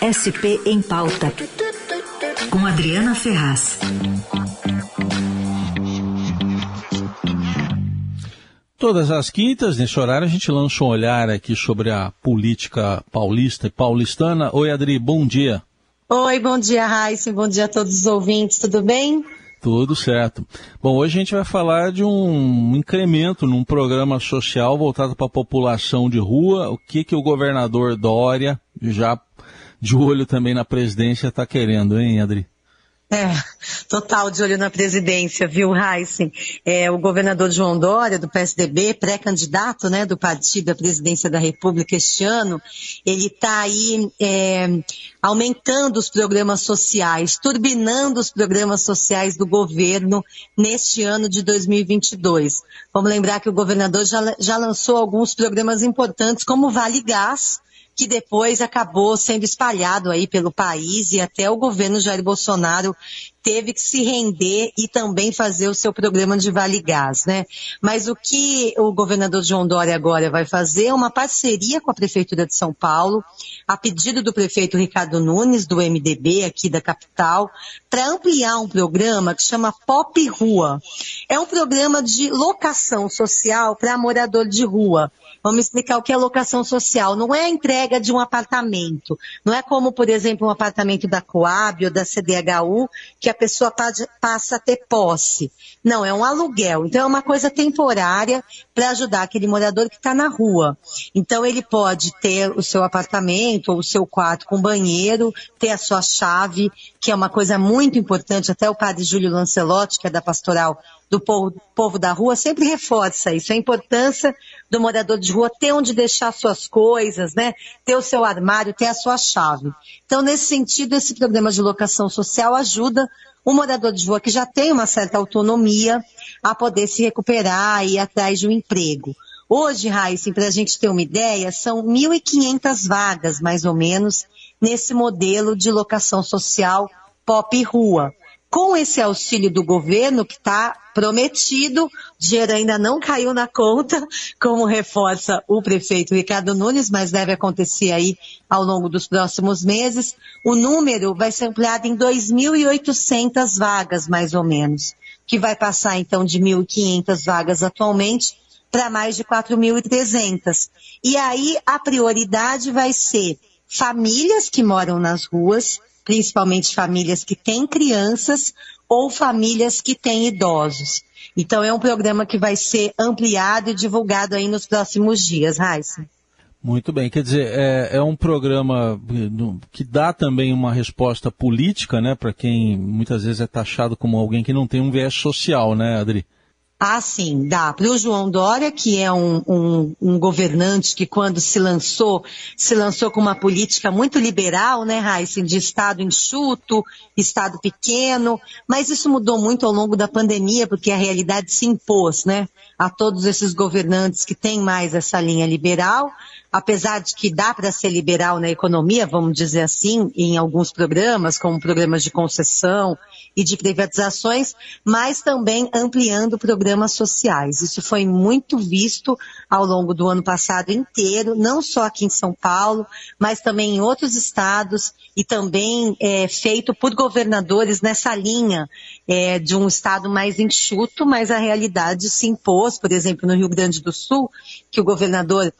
SP em Pauta, com Adriana Ferraz. Todas as quintas, nesse horário, a gente lança um olhar aqui sobre a política paulista e paulistana. Oi, Adri, bom dia. Oi, bom dia, Raíssa, bom dia a todos os ouvintes, tudo bem? Tudo certo. Bom, hoje a gente vai falar de um incremento num programa social voltado para a população de rua. O que, que o governador Dória, já de olho também na presidência, está querendo, hein, Adri? É, total de olho na presidência, viu, Heisen? É, o governador João Dória, do PSDB, pré-candidato né, do partido à presidência da República este ano, ele está aí é, aumentando os programas sociais, turbinando os programas sociais do governo neste ano de 2022. Vamos lembrar que o governador já, já lançou alguns programas importantes, como Vale Gás, que depois acabou sendo espalhado aí pelo país e até o governo Jair Bolsonaro teve que se render e também fazer o seu programa de Vale Gás, né? Mas o que o governador João Dória agora vai fazer é uma parceria com a Prefeitura de São Paulo, a pedido do prefeito Ricardo Nunes, do MDB aqui da capital, para ampliar um programa que chama Pop Rua. É um programa de locação social para morador de rua. Vamos explicar o que é locação social. Não é a entrega de um apartamento. Não é como, por exemplo, um apartamento da Coab ou da CDHU, que a pessoa passa a ter posse. Não, é um aluguel. Então é uma coisa temporária para ajudar aquele morador que está na rua. Então ele pode ter o seu apartamento ou o seu quarto com banheiro, ter a sua chave, que é uma coisa muito importante. Até o padre Júlio Lancelotti, que é da pastoral do povo, povo da rua, sempre reforça isso, a importância do morador de rua ter onde deixar suas coisas, né? Ter o seu armário, ter a sua chave. Então, nesse sentido, esse programa de locação social ajuda o morador de rua que já tem uma certa autonomia a poder se recuperar e ir atrás de um emprego. Hoje, Raíssa, para a gente ter uma ideia, são 1.500 vagas, mais ou menos, nesse modelo de locação social pop rua. Com esse auxílio do governo que está prometido, o dinheiro ainda não caiu na conta, como reforça o prefeito Ricardo Nunes, mas deve acontecer aí ao longo dos próximos meses. O número vai ser ampliado em 2.800 vagas, mais ou menos, que vai passar então de 1.500 vagas atualmente para mais de 4.300. E aí a prioridade vai ser famílias que moram nas ruas, principalmente famílias que têm crianças ou famílias que têm idosos. Então é um programa que vai ser ampliado e divulgado aí nos próximos dias, Raíssa. Muito bem, quer dizer, é, é, um programa que dá também uma resposta política, né, para quem muitas vezes é taxado como alguém que não tem um viés social, né, Adri? Ah, sim, dá. Para o João Dória, que é um, um, um, governante que quando se lançou, se lançou com uma política muito liberal, né, Heisen, de Estado enxuto, Estado pequeno, mas isso mudou muito ao longo da pandemia, porque a realidade se impôs, né, a todos esses governantes que têm mais essa linha liberal, apesar de que dá para ser liberal na economia, vamos dizer assim, em alguns programas, como programas de concessão e de privatizações, mas também ampliando programas sociais. Isso foi muito visto ao longo do ano passado inteiro, não só aqui em São Paulo, mas também em outros estados e também é, feito por governadores nessa linha é, de um estado mais enxuto, mas a realidade se impôs, por exemplo, no Rio Grande do Sul, que o governador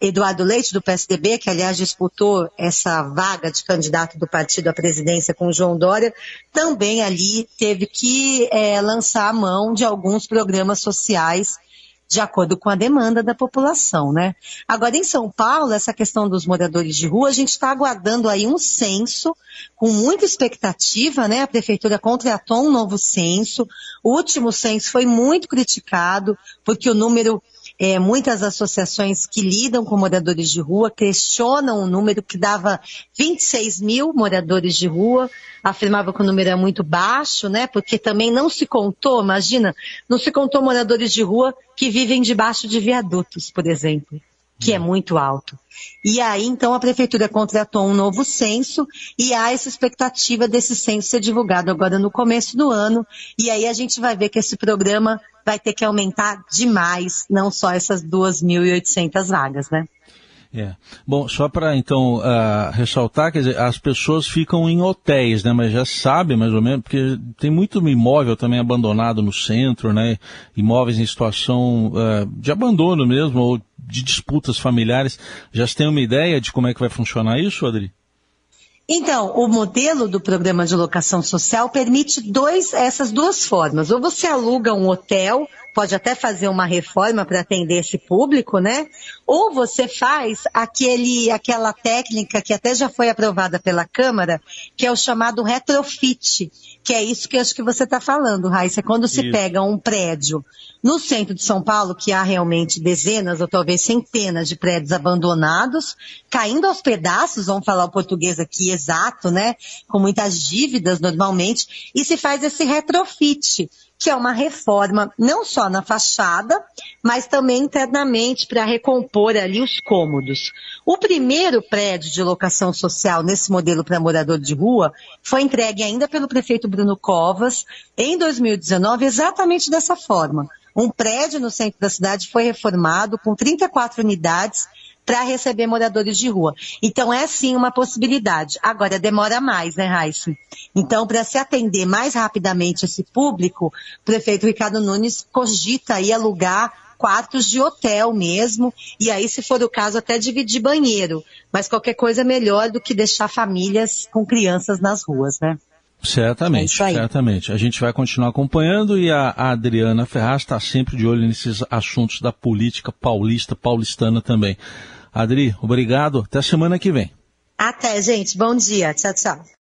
Eduardo Leite, do PSDB, que aliás disputou essa vaga de candidato do partido à presidência com João Dória, também ali teve que é, lançar a mão de alguns programas sociais de acordo com a demanda da população, né? Agora, em São Paulo, essa questão dos moradores de rua, a gente está aguardando aí um censo com muita expectativa, né? A prefeitura contratou um novo censo. O último censo foi muito criticado, porque o número é, muitas associações que lidam com moradores de rua questionam o número que dava 26 mil moradores de rua, afirmava que o número é muito baixo, né? Porque também não se contou, imagina, não se contou moradores de rua que vivem debaixo de viadutos, por exemplo que é muito alto. E aí, então, a prefeitura contratou um novo censo e há essa expectativa desse censo ser divulgado agora no começo do ano. E aí a gente vai ver que esse programa vai ter que aumentar demais, não só essas 2.800 vagas, né? É. Bom, só para então uh, ressaltar, quer dizer, as pessoas ficam em hotéis, né? Mas já sabem mais ou menos, porque tem muito imóvel também abandonado no centro, né? Imóveis em situação uh, de abandono mesmo, ou de disputas familiares. Já se tem uma ideia de como é que vai funcionar isso, Adri? Então, o modelo do programa de locação social permite dois, essas duas formas. Ou você aluga um hotel pode até fazer uma reforma para atender esse público, né? Ou você faz aquele, aquela técnica que até já foi aprovada pela Câmara, que é o chamado retrofit, que é isso que acho que você está falando, Raíssa, quando se isso. pega um prédio no centro de São Paulo, que há realmente dezenas ou talvez centenas de prédios abandonados, caindo aos pedaços, vamos falar o português aqui exato, né? Com muitas dívidas normalmente, e se faz esse retrofit que é uma reforma não só na fachada, mas também internamente para recompor ali os cômodos. O primeiro prédio de locação social nesse modelo para morador de rua foi entregue ainda pelo prefeito Bruno Covas em 2019 exatamente dessa forma. Um prédio no centro da cidade foi reformado com 34 unidades para receber moradores de rua. Então é sim uma possibilidade. Agora demora mais, né, Raíssa? Então, para se atender mais rapidamente esse público, o prefeito Ricardo Nunes cogita aí alugar quartos de hotel mesmo, e aí, se for o caso, até dividir banheiro. Mas qualquer coisa é melhor do que deixar famílias com crianças nas ruas, né? Certamente, é certamente. A gente vai continuar acompanhando e a Adriana Ferraz está sempre de olho nesses assuntos da política paulista, paulistana também. Adri, obrigado. Até semana que vem. Até, gente. Bom dia. Tchau, tchau.